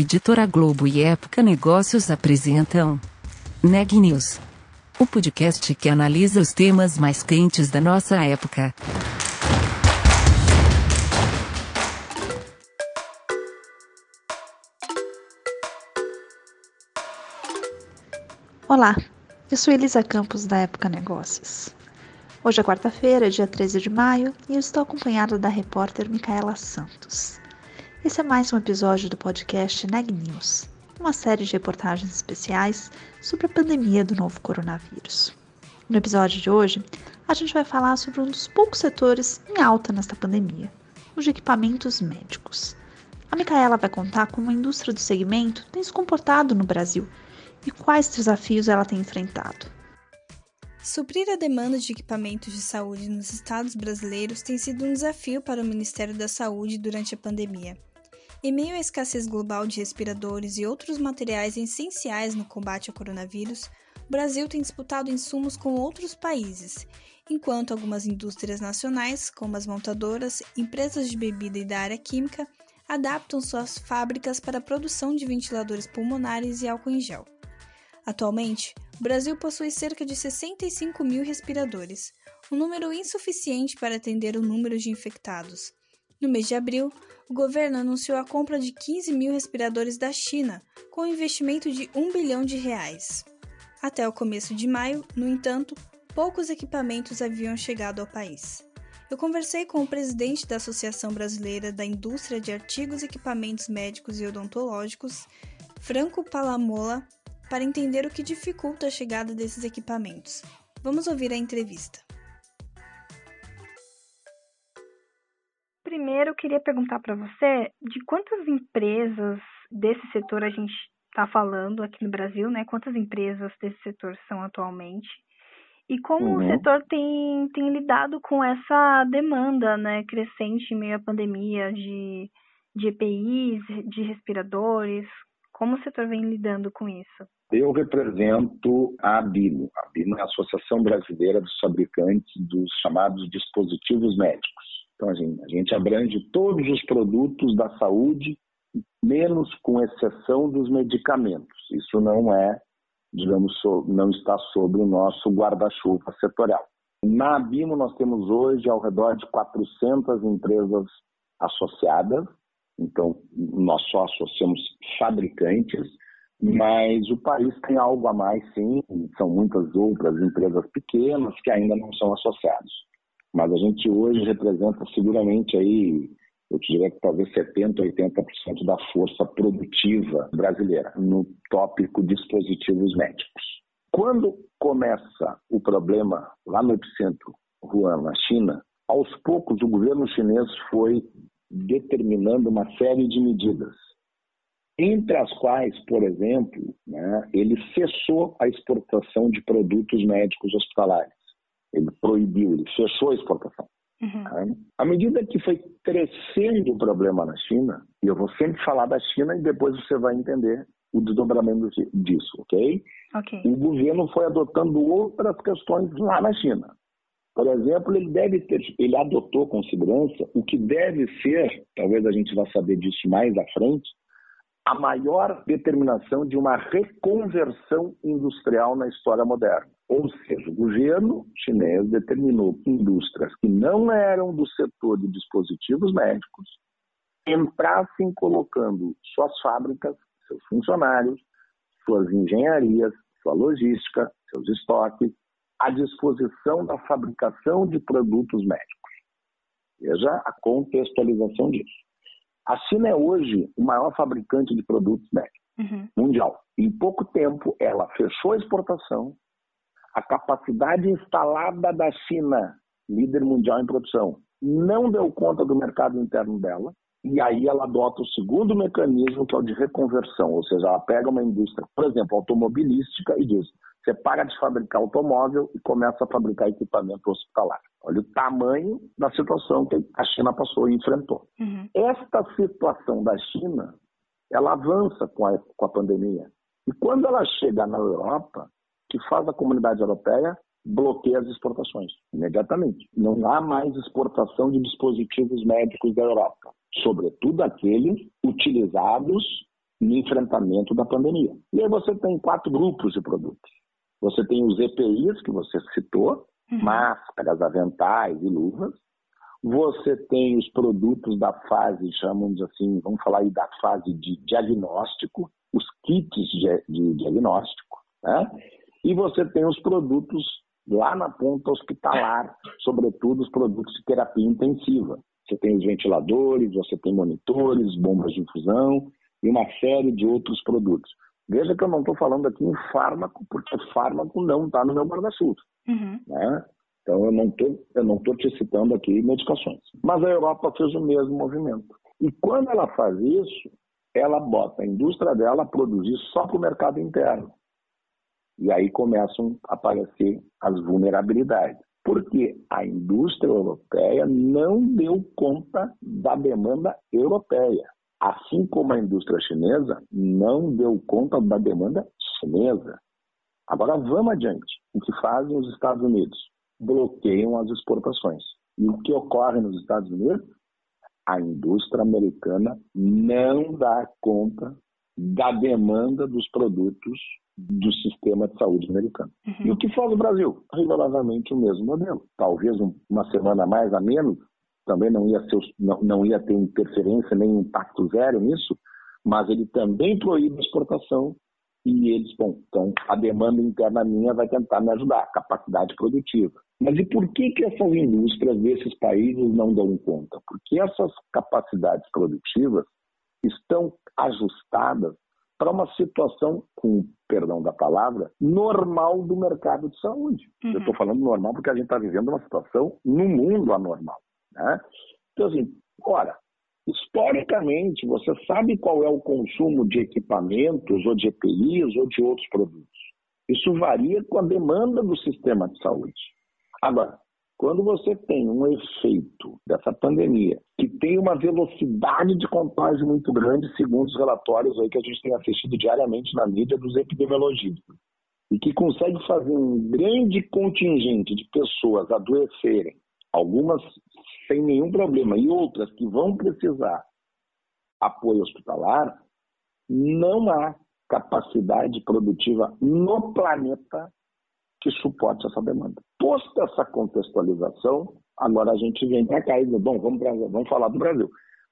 Editora Globo e Época Negócios apresentam Neg News, o podcast que analisa os temas mais quentes da nossa época. Olá, eu sou Elisa Campos da Época Negócios. Hoje é quarta-feira, dia 13 de maio, e eu estou acompanhada da repórter Micaela Santos. Esse é mais um episódio do podcast Neg News, uma série de reportagens especiais sobre a pandemia do novo coronavírus. No episódio de hoje, a gente vai falar sobre um dos poucos setores em alta nesta pandemia, os de equipamentos médicos. A Micaela vai contar como a indústria do segmento tem se comportado no Brasil e quais desafios ela tem enfrentado. Suprir a demanda de equipamentos de saúde nos estados brasileiros tem sido um desafio para o Ministério da Saúde durante a pandemia. Em meio à escassez global de respiradores e outros materiais essenciais no combate ao coronavírus, o Brasil tem disputado insumos com outros países, enquanto algumas indústrias nacionais, como as montadoras, empresas de bebida e da área química, adaptam suas fábricas para a produção de ventiladores pulmonares e álcool em gel. Atualmente, o Brasil possui cerca de 65 mil respiradores, um número insuficiente para atender o número de infectados. No mês de abril, o governo anunciou a compra de 15 mil respiradores da China, com um investimento de 1 bilhão de reais. Até o começo de maio, no entanto, poucos equipamentos haviam chegado ao país. Eu conversei com o presidente da Associação Brasileira da Indústria de Artigos e Equipamentos Médicos e Odontológicos, Franco Palamola, para entender o que dificulta a chegada desses equipamentos. Vamos ouvir a entrevista. Primeiro, eu queria perguntar para você de quantas empresas desse setor a gente está falando aqui no Brasil, né? Quantas empresas desse setor são atualmente? E como uhum. o setor tem, tem lidado com essa demanda né, crescente em meio à pandemia de, de EPIs, de respiradores? Como o setor vem lidando com isso? Eu represento a ABINO. A ABINO é a Associação Brasileira dos Fabricantes dos chamados dispositivos médicos. Então, a gente, a gente abrange todos os produtos da saúde, menos com exceção dos medicamentos. Isso não é, digamos, não está sob o nosso guarda-chuva setorial. Na Abimo, nós temos hoje ao redor de 400 empresas associadas, então nós só associamos fabricantes, mas o país tem algo a mais, sim, são muitas outras empresas pequenas que ainda não são associadas. Mas a gente hoje representa seguramente aí, eu diria que talvez 70%, 80% da força produtiva brasileira no tópico dispositivos médicos. Quando começa o problema lá no epicentro, Wuhan, na China, aos poucos o governo chinês foi determinando uma série de medidas, entre as quais, por exemplo, né, ele cessou a exportação de produtos médicos hospitalares. Ele proibiu, ele fechou a exportação. Uhum. Tá? À medida que foi crescendo o problema na China, e eu vou sempre falar da China e depois você vai entender o desdobramento disso, ok? Ok. O governo foi adotando outras questões lá na China. Por exemplo, ele deve ter, ele adotou com segurança o que deve ser, talvez a gente vá saber disso mais à frente, a maior determinação de uma reconversão industrial na história moderna. Ou seja, o governo chinês determinou que indústrias que não eram do setor de dispositivos médicos entrassem colocando suas fábricas, seus funcionários, suas engenharias, sua logística, seus estoques à disposição da fabricação de produtos médicos. Veja a contextualização disso. A China é hoje o maior fabricante de produtos médicos uhum. mundial. Em pouco tempo, ela fechou a exportação, a capacidade instalada da China, líder mundial em produção, não deu conta do mercado interno dela, e aí ela adota o segundo mecanismo, que é o de reconversão, ou seja, ela pega uma indústria, por exemplo, automobilística, e diz: você para de fabricar automóvel e começa a fabricar equipamento hospitalar. Olha o tamanho da situação que a China passou e enfrentou. Uhum. Esta situação da China, ela avança com a, com a pandemia. E quando ela chega na Europa, que faz a comunidade europeia bloqueia as exportações imediatamente. Não há mais exportação de dispositivos médicos da Europa, sobretudo aqueles utilizados no enfrentamento da pandemia. E aí você tem quatro grupos de produtos. Você tem os EPIs, que você citou, uhum. máscaras, aventais e luvas. Você tem os produtos da fase, chamamos assim, vamos falar aí da fase de diagnóstico, os kits de, de diagnóstico, né? E você tem os produtos lá na ponta hospitalar, sobretudo os produtos de terapia intensiva. Você tem os ventiladores, você tem monitores, bombas de infusão e uma série de outros produtos. Veja que eu não estou falando aqui em fármaco, porque fármaco não está no meu guarda-chuva. Uhum. Né? Então eu não tô, eu não estou te citando aqui medicações. Mas a Europa fez o mesmo movimento. E quando ela faz isso, ela bota a indústria dela a produzir só para o mercado interno. E aí começam a aparecer as vulnerabilidades. Porque a indústria europeia não deu conta da demanda europeia. Assim como a indústria chinesa não deu conta da demanda chinesa. Agora vamos adiante. O que fazem os Estados Unidos? Bloqueiam as exportações. E o que ocorre nos Estados Unidos? A indústria americana não dá conta da demanda dos produtos do sistema de saúde americano. Uhum. E o que faz o Brasil? Rigorosamente o mesmo modelo. Talvez uma semana mais a menos, também não ia, ser, não, não ia ter interferência nem impacto zero nisso, mas ele também proíbe a exportação e eles, bom, então a demanda interna minha vai tentar me ajudar, capacidade produtiva. Mas e por que, que essas indústrias desses países não dão conta? Porque essas capacidades produtivas estão ajustadas para uma situação, com perdão da palavra, normal do mercado de saúde. Uhum. Eu estou falando normal porque a gente está vivendo uma situação no mundo anormal. Né? Então, assim, ora, historicamente, você sabe qual é o consumo de equipamentos, ou de EPIs, ou de outros produtos. Isso varia com a demanda do sistema de saúde. Agora, quando você tem um efeito dessa pandemia que tem uma velocidade de contágio muito grande, segundo os relatórios aí que a gente tem assistido diariamente na mídia dos epidemiologistas, e que consegue fazer um grande contingente de pessoas adoecerem, algumas sem nenhum problema e outras que vão precisar apoio hospitalar, não há capacidade produtiva no planeta que suporte essa demanda. Posta essa contextualização, agora a gente vem para cá e diz, bom, vamos, pra, vamos falar do Brasil.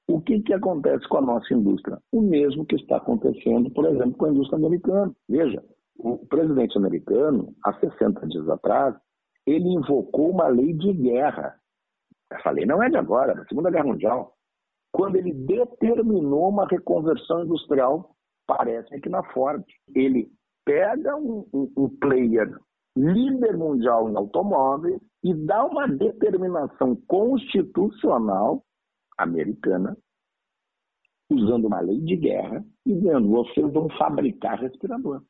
O que, que acontece com a nossa indústria? O mesmo que está acontecendo, por exemplo, com a indústria americana. Veja, o presidente americano, há 60 dias atrás, ele invocou uma lei de guerra. Essa lei não é de agora, é da Segunda Guerra Mundial. Quando ele determinou uma reconversão industrial, parece que na Ford. Ele pega um, um, um player líder mundial em automóveis e dá uma determinação constitucional americana, usando uma lei de guerra, dizendo: vocês vão fabricar respirador.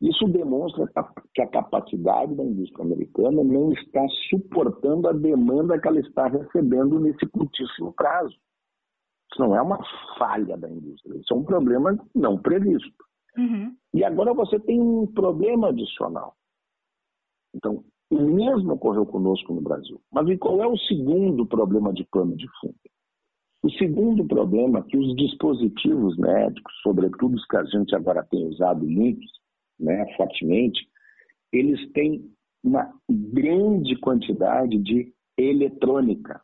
Isso demonstra que a capacidade da indústria americana não está suportando a demanda que ela está recebendo nesse curtíssimo prazo. Isso não é uma falha da indústria, isso é um problema não previsto. Uhum. E agora você tem um problema adicional. Então, o mesmo ocorreu conosco no Brasil. Mas e qual é o segundo problema de plano de fundo? O segundo problema é que os dispositivos médicos, sobretudo os que a gente agora tem usado muitos, né, fortemente, eles têm uma grande quantidade de eletrônica.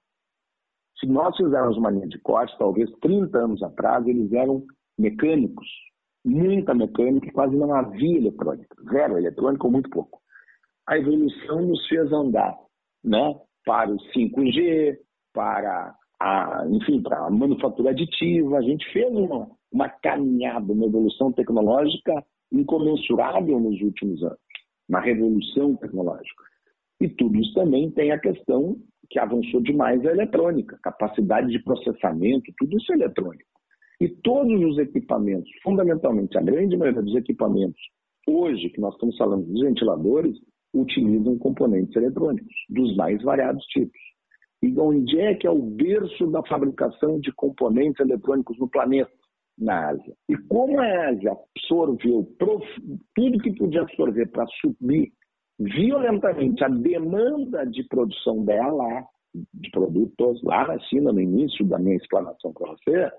Se nós fizermos uma linha de corte, talvez 30 anos atrás, eles eram mecânicos, muita mecânica e quase não havia eletrônica. Zero eletrônica ou muito pouco. A evolução nos fez andar né, para o 5G, para a, enfim, para a manufatura aditiva. A gente fez uma, uma caminhada, uma evolução tecnológica incomensurável nos últimos anos, uma revolução tecnológica. E tudo isso também tem a questão que avançou demais a eletrônica, capacidade de processamento, tudo isso é eletrônico. E todos os equipamentos, fundamentalmente a grande maioria dos equipamentos, hoje que nós estamos falando dos ventiladores, utilizam componentes eletrônicos, dos mais variados tipos. E onde é que é o berço da fabricação de componentes eletrônicos no planeta? Na Ásia. E como a Ásia absorveu tudo que podia absorver para subir violentamente a demanda de produção dela, de produtos, lá na China, no início da minha explanação para você,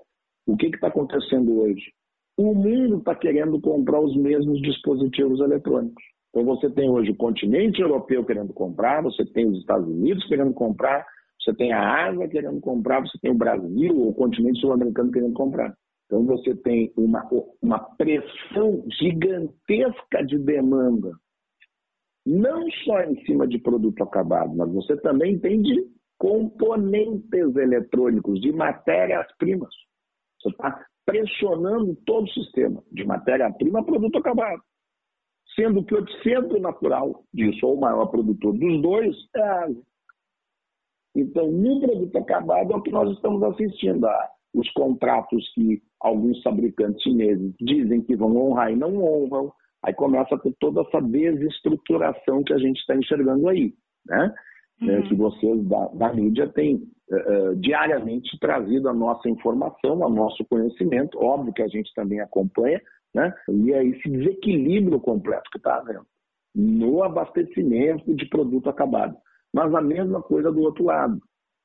O que está acontecendo hoje? O mundo está querendo comprar os mesmos dispositivos eletrônicos. Então você tem hoje o continente europeu querendo comprar, você tem os Estados Unidos querendo comprar, você tem a Ásia querendo comprar, você tem o Brasil ou o continente sul-americano querendo comprar. Então você tem uma, uma pressão gigantesca de demanda, não só em cima de produto acabado, mas você também tem de componentes eletrônicos, de matérias-primas. Você está pressionando todo o sistema, de matéria-prima a produto acabado. Sendo que o centro natural disso, ou o maior produtor dos dois, é a água. Então, no produto acabado é o que nós estamos assistindo. A, os contratos que alguns fabricantes chineses dizem que vão honrar e não honram. Aí começa a ter toda essa desestruturação que a gente está enxergando aí. Né? É, uhum. que vocês da, da mídia têm uh, diariamente trazido a nossa informação, o nosso conhecimento, óbvio que a gente também acompanha, né? e é esse desequilíbrio completo que está havendo no abastecimento de produto acabado. Mas a mesma coisa do outro lado.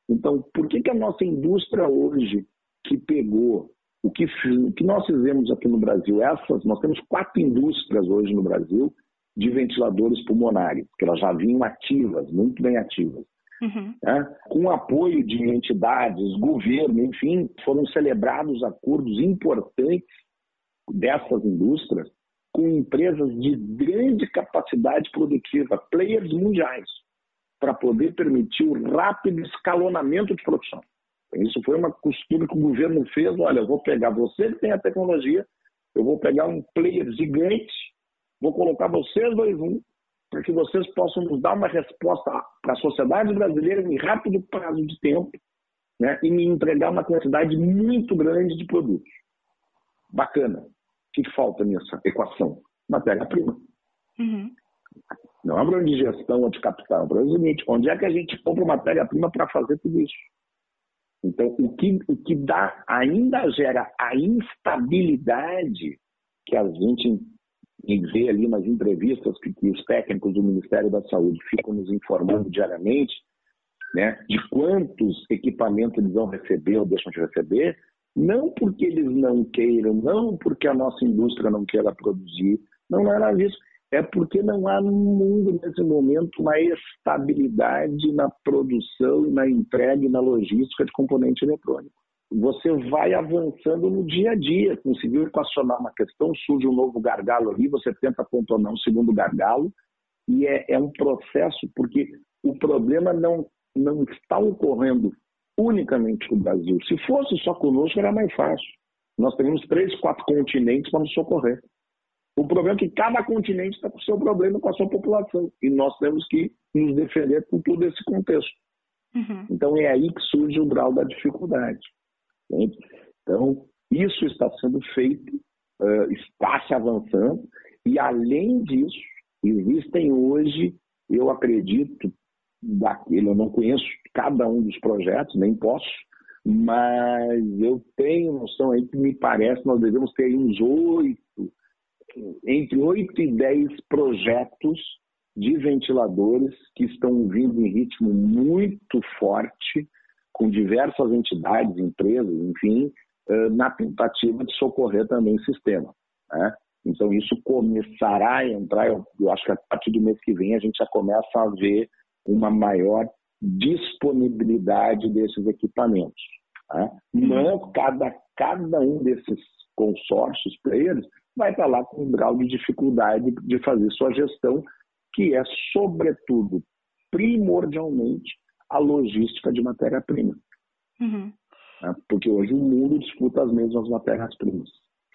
Então, por que, que a nossa indústria hoje, que pegou o que, o que nós fizemos aqui no Brasil, essas, nós temos quatro indústrias hoje no Brasil de ventiladores pulmonares, que elas já vinham ativas, muito bem ativas. Uhum. Né? Com apoio de entidades, governo, enfim, foram celebrados acordos importantes dessas indústrias com empresas de grande capacidade produtiva, players mundiais, para poder permitir o rápido escalonamento de produção. Isso foi uma costura que o governo fez. Olha, eu vou pegar você que tem a tecnologia, eu vou pegar um player gigante Vou colocar vocês dois um, para que vocês possam nos dar uma resposta para a sociedade brasileira em rápido prazo de tempo né, e me entregar uma quantidade muito grande de produtos. Bacana. O que, falta nessa equação? Matéria-prima. Uhum. Não é um problema de gestão ou de capital. É um problema seguinte: onde é que a gente compra matéria-prima para fazer tudo isso? Então, o que, o que dá, ainda gera a instabilidade que a gente e ver ali nas entrevistas que, que, os técnicos do Ministério da Saúde ficam nos informando diariamente, né, de quantos equipamentos eles vão receber ou deixam de receber, não porque eles não queiram, não porque a nossa indústria não queira produzir, não é nada disso. É porque não há no mundo, nesse momento, uma estabilidade na produção, na entrega e na logística de componente eletrônico você vai avançando no dia a dia, conseguiu equacionar uma questão, surge um novo gargalo ali, você tenta contornar um segundo gargalo, e é, é um processo, porque o problema não, não está ocorrendo unicamente com o Brasil. Se fosse só conosco, era mais fácil. Nós teríamos três, quatro continentes para nos socorrer. O problema é que cada continente está com o seu problema, com a sua população. E nós temos que nos defender com todo esse contexto. Uhum. Então é aí que surge o grau da dificuldade. Entende? Então, isso está sendo feito, está se avançando, e além disso, existem hoje, eu acredito, daquele, eu não conheço cada um dos projetos, nem posso, mas eu tenho noção aí que me parece nós devemos ter uns oito, entre oito e dez projetos de ventiladores que estão vindo em ritmo muito forte, com diversas entidades, empresas, enfim, eh, na tentativa de socorrer também o sistema. Né? Então, isso começará a entrar, eu, acho que a partir do mês que vem a gente já começa a ver uma maior disponibilidade desses equipamentos. Né? Uhum. Mas cada, cada um desses consórcios, players, vai estar lá com um grau de dificuldade de fazer sua gestão, que é, sobretudo, primordialmente, a logística de matéria-prima. Uhum. Né? Porque hoje o mundo disputa as mesmas matérias-primas.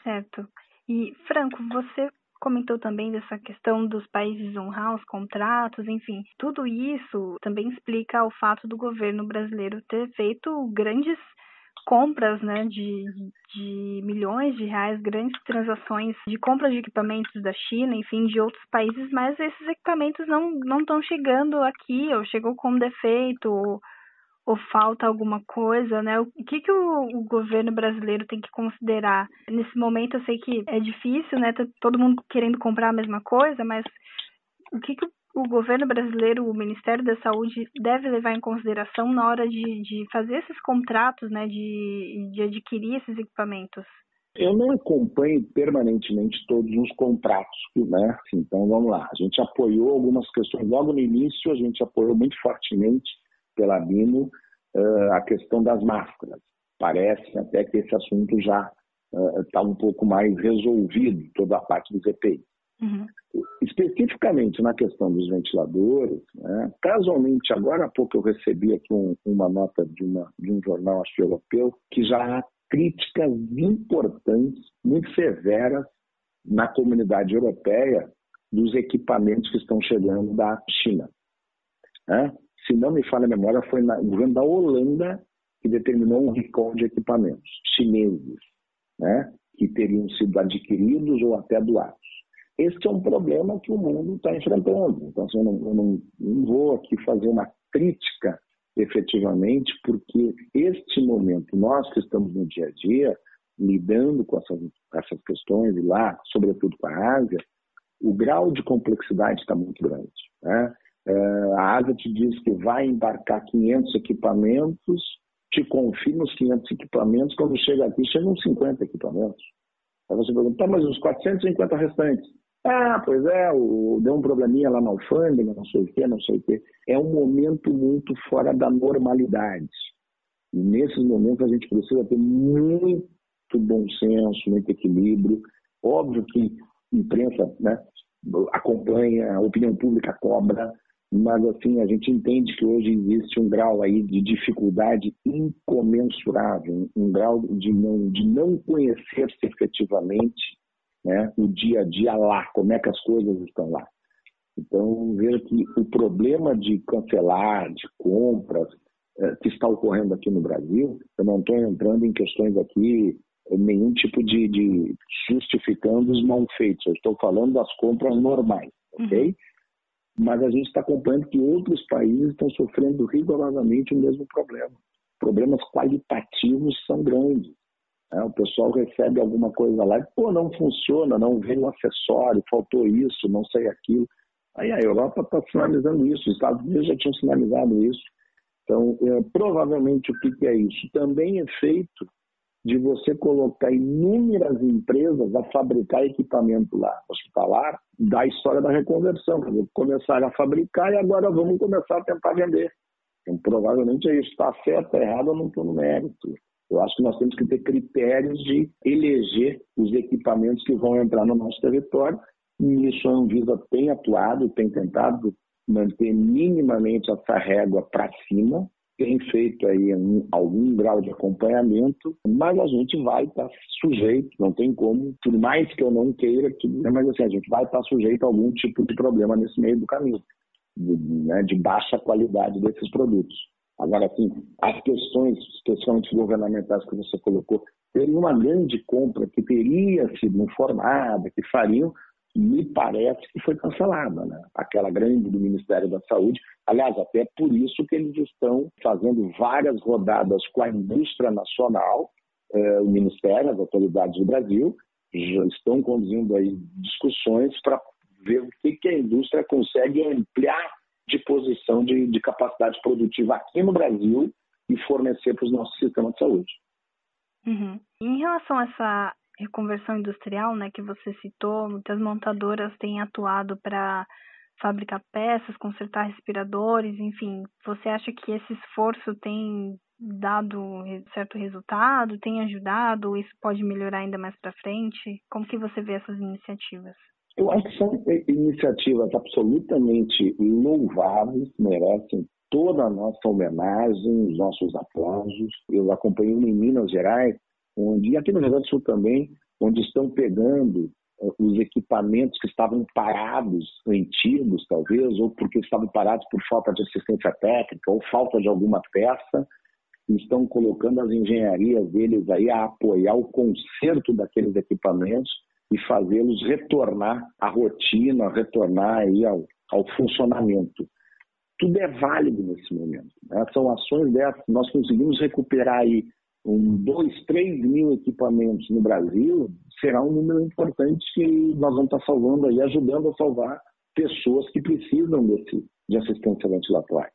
Certo. E, Franco, você comentou também dessa questão dos países honrar os contratos, enfim, tudo isso também explica o fato do governo brasileiro ter feito grandes compras né, de, de milhões de reais, grandes transações de compras de equipamentos da China, enfim, de outros países, mas esses equipamentos não estão chegando aqui, ou chegou com defeito, ou, ou, falta alguma coisa, né? O que, que o, o, governo brasileiro tem que considerar? Nesse momento eu sei que é difícil, né? Tá todo mundo querendo comprar a mesma coisa, mas o que, que o o governo brasileiro, o Ministério da Saúde, deve levar em consideração na hora de, de fazer esses contratos, né, de, de adquirir esses equipamentos? Eu não acompanho permanentemente todos os contratos, né? Então vamos lá. A gente apoiou algumas questões. Logo no início, a gente apoiou muito fortemente pela BIMO uh, a questão das máscaras. Parece até que esse assunto já está uh, um pouco mais resolvido, toda a parte dos EPI. Uhum. Especificamente na questão dos ventiladores, né? casualmente, agora há pouco eu recebi aqui um, uma nota de, uma, de um jornal acho, europeu que já há críticas importantes, muito severas, na comunidade europeia dos equipamentos que estão chegando da China. Né? Se não me falha a memória, foi o governo da Holanda que determinou um recall de equipamentos chineses, né? que teriam sido adquiridos ou até doados. Este é um problema que o mundo está enfrentando. Então, assim, eu, não, eu não, não vou aqui fazer uma crítica efetivamente, porque este momento, nós que estamos no dia a dia, lidando com essas, essas questões, e lá, sobretudo com a Ásia, o grau de complexidade está muito grande. Né? É, a Ásia te diz que vai embarcar 500 equipamentos, te confirma os 500 equipamentos, quando chega aqui, chegam 50 equipamentos. Aí você pergunta, tá, mas os 450 restantes? Ah, pois é, o, deu um probleminha lá na alfândega, não sei o quê, não sei o quê. É um momento muito fora da normalidade. E nesses momentos a gente precisa ter muito bom senso, muito equilíbrio. Óbvio que imprensa né, acompanha, a opinião pública cobra, mas assim, a gente entende que hoje existe um grau aí de dificuldade incomensurável, um grau de não, de não conhecer-se efetivamente né, o dia a dia lá, como é que as coisas estão lá. Então, veja que o problema de cancelar, de compras, é, que está ocorrendo aqui no Brasil, eu não estou entrando em questões aqui, nenhum tipo de, de justificando os mal feitos, eu estou falando das compras normais, ok? Uhum. Mas a gente está acompanhando que outros países estão sofrendo rigorosamente o mesmo problema. Problemas qualitativos são grandes. Né? O pessoal recebe alguma coisa lá e, pô, não funciona, não veio um acessório, faltou isso, não sei aquilo. Aí a Europa está sinalizando isso, os Estados Unidos já tinham sinalizado isso. Então, é, provavelmente, o que, que é isso? Também é feito de você colocar inúmeras empresas a fabricar equipamento lá hospitalar da história da reconversão. Começaram a fabricar e agora vamos começar a tentar vender. Então, provavelmente é isso. Está certo, está errado, eu não estou no mérito. Eu acho que nós temos que ter critérios de eleger os equipamentos que vão entrar no nosso território, e isso a Anvisa tem atuado, tem tentado manter minimamente essa régua para cima, tem feito aí um, algum grau de acompanhamento, mas a gente vai estar tá sujeito, não tem como, por mais que eu não queira, mas assim, a gente vai estar tá sujeito a algum tipo de problema nesse meio do caminho, de, né, de baixa qualidade desses produtos. Agora, assim, as questões, especialmente governamentais que você colocou, teria uma grande compra que teria sido informada, que fariam, me parece que foi cancelada, né? Aquela grande do Ministério da Saúde. Aliás, até por isso que eles estão fazendo várias rodadas com a indústria nacional, eh, o Ministério, as autoridades do Brasil, já estão conduzindo aí discussões para ver o que, que a indústria consegue ampliar de posição de, de capacidade produtiva aqui no Brasil e fornecer para os nossos sistemas de saúde. Uhum. Em relação a essa reconversão industrial, né, que você citou, muitas montadoras têm atuado para fabricar peças, consertar respiradores, enfim. Você acha que esse esforço tem dado certo resultado, tem ajudado, isso pode melhorar ainda mais para frente? Como que você vê essas iniciativas? Eu acho que são iniciativas absolutamente louváveis, merecem toda a nossa homenagem, os nossos aplausos. Eu acompanhei em Minas Gerais, onde, e aqui no Rio Grande do Sul também, onde estão pegando uh, os equipamentos que estavam parados, antigos talvez, ou porque estavam parados por falta de assistência técnica ou falta de alguma peça, estão colocando as engenharias deles aí a apoiar o conserto daqueles equipamentos e fazê-los retornar à rotina, retornar aí ao, ao funcionamento. Tudo é válido nesse momento. Né? São ações dessas. Nós conseguimos recuperar aí um, dois, três mil equipamentos no Brasil, será um número importante que nós vamos estar salvando aí, ajudando a salvar pessoas que precisam desse, de assistência ventilatória.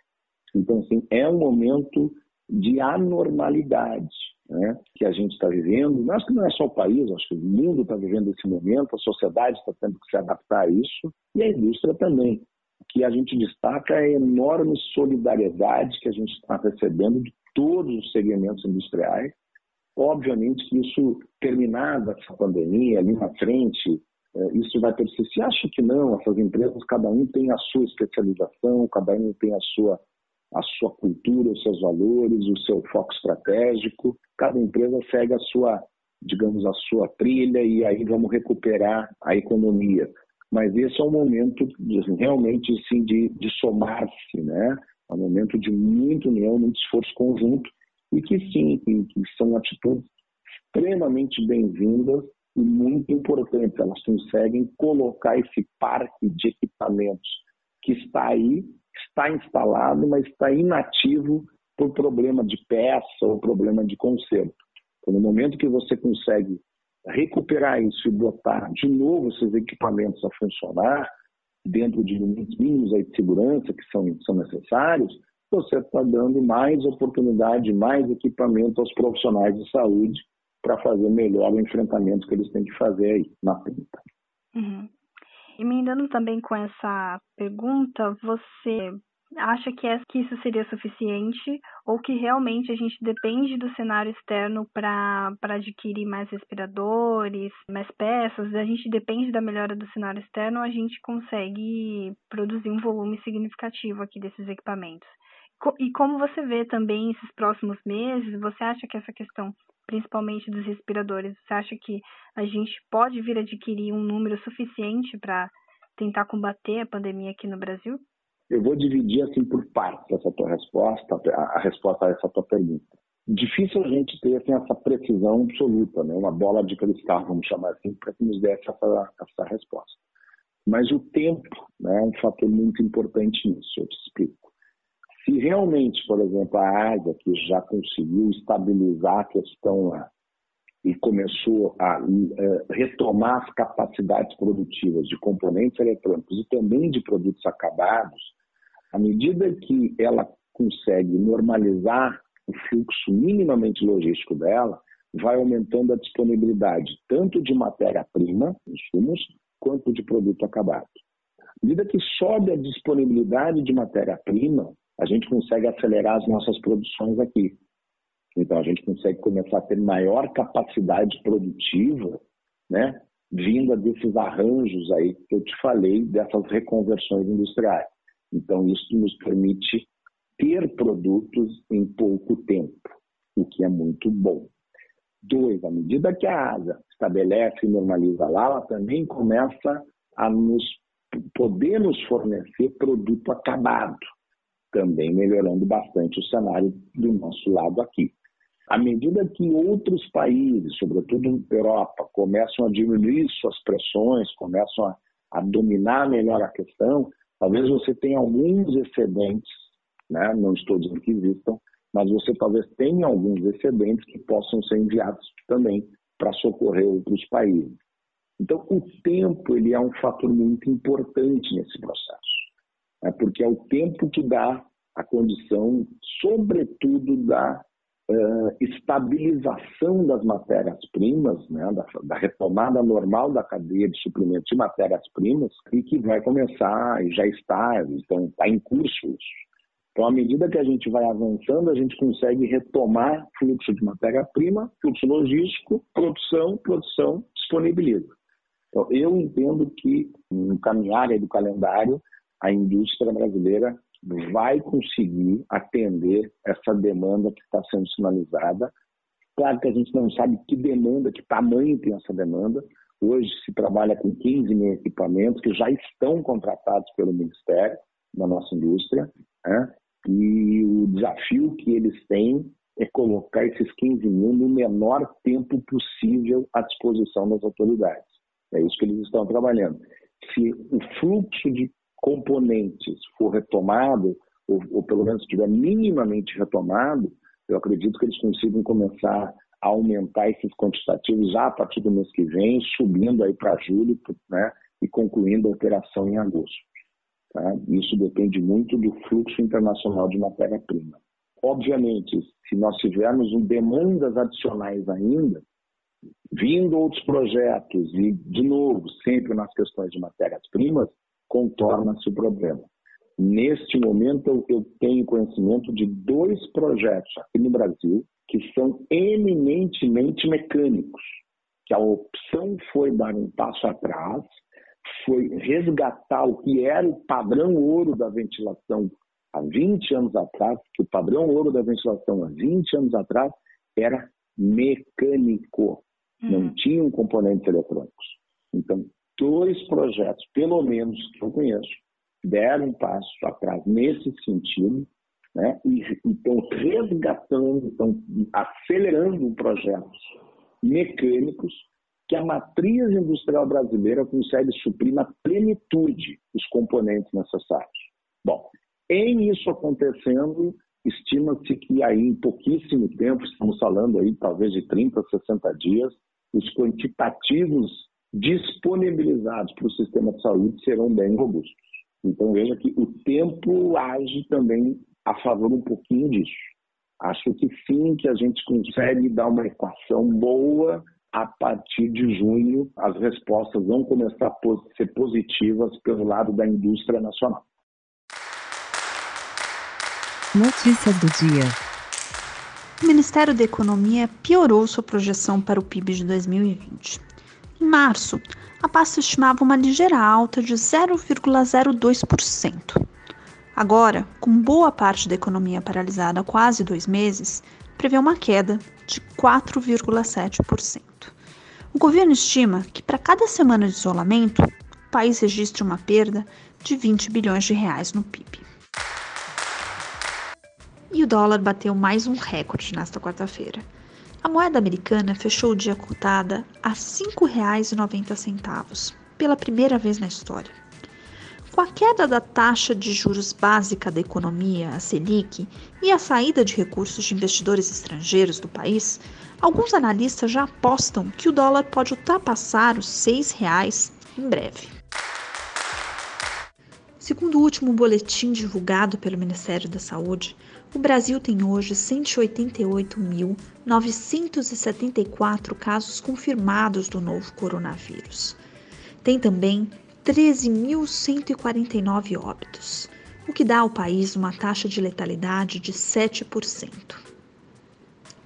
Então, assim, é um momento de anormalidade né, que a gente está vivendo. Acho que não é só o país, acho que o mundo está vivendo esse momento, a sociedade está tendo que se adaptar a isso e a indústria também. O que a gente destaca é a enorme solidariedade que a gente está recebendo de todos os segmentos industriais. Obviamente que isso, terminada essa pandemia, ali na frente, é, isso vai persistir. Acho que não, essas empresas, cada um tem a sua especialização, cada um tem a sua a sua cultura, os seus valores, o seu foco estratégico. Cada empresa segue a sua, digamos, a sua trilha e aí vamos recuperar a economia. Mas esse é um momento de, realmente sim, de, de somar-se, né? É um momento de muito união, muito esforço conjunto e que sim, que, que são atitudes extremamente bem-vindas e muito importantes. Elas conseguem colocar esse parque de equipamentos que está aí está instalado, mas está inativo por problema de peça ou problema de conserto. Então, no momento que você consegue recuperar isso e botar de novo esses equipamentos a funcionar dentro de limites mínimos de segurança que são, são necessários, você está dando mais oportunidade, mais equipamento aos profissionais de saúde para fazer melhor o enfrentamento que eles têm que fazer aí na ponta. Emendando também com essa pergunta, você acha que, é, que isso seria suficiente ou que realmente a gente depende do cenário externo para adquirir mais respiradores, mais peças? A gente depende da melhora do cenário externo a gente consegue produzir um volume significativo aqui desses equipamentos? E como você vê também esses próximos meses, você acha que essa questão principalmente dos respiradores, você acha que a gente pode vir adquirir um número suficiente para tentar combater a pandemia aqui no Brasil? Eu vou dividir assim por partes essa tua resposta, a resposta a essa tua pergunta. Difícil a gente ter assim, essa precisão absoluta, né? uma bola de cristal, vamos chamar assim, para que nos dê essa, essa resposta. Mas o tempo né, é um fator muito importante nisso, eu te explico. Se realmente, por exemplo, a Ásia, que já conseguiu estabilizar a questão lá e começou a uh, retomar as capacidades produtivas de componentes eletrônicos e também de produtos acabados, à medida que ela consegue normalizar o fluxo minimamente logístico dela, vai aumentando a disponibilidade tanto de matéria-prima, insumos, quanto de produto acabado. À medida que sobe a disponibilidade de matéria-prima, a gente consegue acelerar as nossas produções aqui. Então, a gente consegue começar a ter maior capacidade produtiva, né, vinda desses arranjos aí que eu te falei, dessas reconversões industriais. Então, isso nos permite ter produtos em pouco tempo, o que é muito bom. Dois, à medida que a ASA estabelece e normaliza lá, ela também começa a nos poder nos fornecer produto acabado também melhorando bastante o cenário do nosso lado aqui. À medida que outros países, sobretudo na Europa, começam a diminuir suas pressões, começam a, a dominar melhor a questão, talvez você tenha alguns excedentes, né? não estou dizendo que existam, mas você talvez tenha alguns excedentes que possam ser enviados também para socorrer outros países. Então, o tempo ele é um fator muito importante nesse processo é porque é o tempo que dá a condição, sobretudo, da uh, estabilização das matérias-primas, né, da, da, retomada normal da cadeia de suprimentos de matérias-primas, e que vai começar, e já está, então está em curso. Então, à medida que a gente vai avançando, a gente consegue retomar fluxo de matéria-prima, fluxo logístico, produção, produção, disponibiliza. Então, eu entendo que no caminhar do calendário, a indústria brasileira vai conseguir atender essa demanda que está sendo sinalizada. Claro que a gente não sabe que demanda, que tamanho tem essa demanda. Hoje se trabalha com 15 mil equipamentos que já estão contratados pelo Ministério da nossa indústria. Né? E o desafio que eles têm é colocar esses 15 mil no menor tempo possível à disposição das autoridades. É isso que eles estão trabalhando. Se o fluxo de componentes for retomado, ou, ou pelo menos estiver minimamente retomado, eu acredito que eles consigam começar a aumentar esses quantitativos já a partir do mês que vem, subindo aí para julho, né, e concluindo a operação em agosto. isso depende muito do fluxo internacional de matéria-prima. Obviamente, se nós tivermos demandas adicionais ainda, vindo outros projetos e, de novo, sempre nas questões de matérias-primas, contorna-se o problema. Neste momento, eu tenho conhecimento de dois projetos aqui no Brasil que são eminentemente mecânicos, que a opção foi dar um passo atrás, foi resgatar o que era o padrão ouro da ventilação há 20 anos atrás, que o padrão ouro da ventilação há 20 anos atrás era mecânico, uhum. não tinham componentes eletrônicos. Então, dois projetos, pelo menos que eu conheço, deram um passo atrás nesse sentido, né? e estão resgatando, estão acelerando projetos mecânicos que a matriz industrial brasileira consegue suprir na plenitude os componentes necessários. Bom, em isso acontecendo, estima-se que aí em pouquíssimo tempo, estamos falando aí talvez de 30, 60 dias, os quantitativos disponibilizados para o sistema de saúde serão bem robustos. Então veja que o tempo age também a favor um pouquinho disso. Acho que sim, que a gente consegue dar uma equação boa a partir de junho, as respostas vão começar a ser positivas pelo lado da indústria nacional. Notícias do dia. O Ministério da Economia piorou sua projeção para o PIB de 2020. Em março, a pasta estimava uma ligeira alta de 0,02%. Agora, com boa parte da economia paralisada há quase dois meses, prevê uma queda de 4,7%. O governo estima que para cada semana de isolamento, o país registre uma perda de 20 bilhões de reais no PIB. E o dólar bateu mais um recorde nesta quarta-feira. A moeda americana fechou o dia cotada a R$ 5,90, pela primeira vez na história. Com a queda da taxa de juros básica da economia, a Selic, e a saída de recursos de investidores estrangeiros do país, alguns analistas já apostam que o dólar pode ultrapassar os R$ 6,00 em breve. Segundo o último boletim divulgado pelo Ministério da Saúde, o Brasil tem hoje 188.974 casos confirmados do novo coronavírus. Tem também 13.149 óbitos, o que dá ao país uma taxa de letalidade de 7%.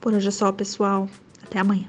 Por hoje é só, pessoal. Até amanhã.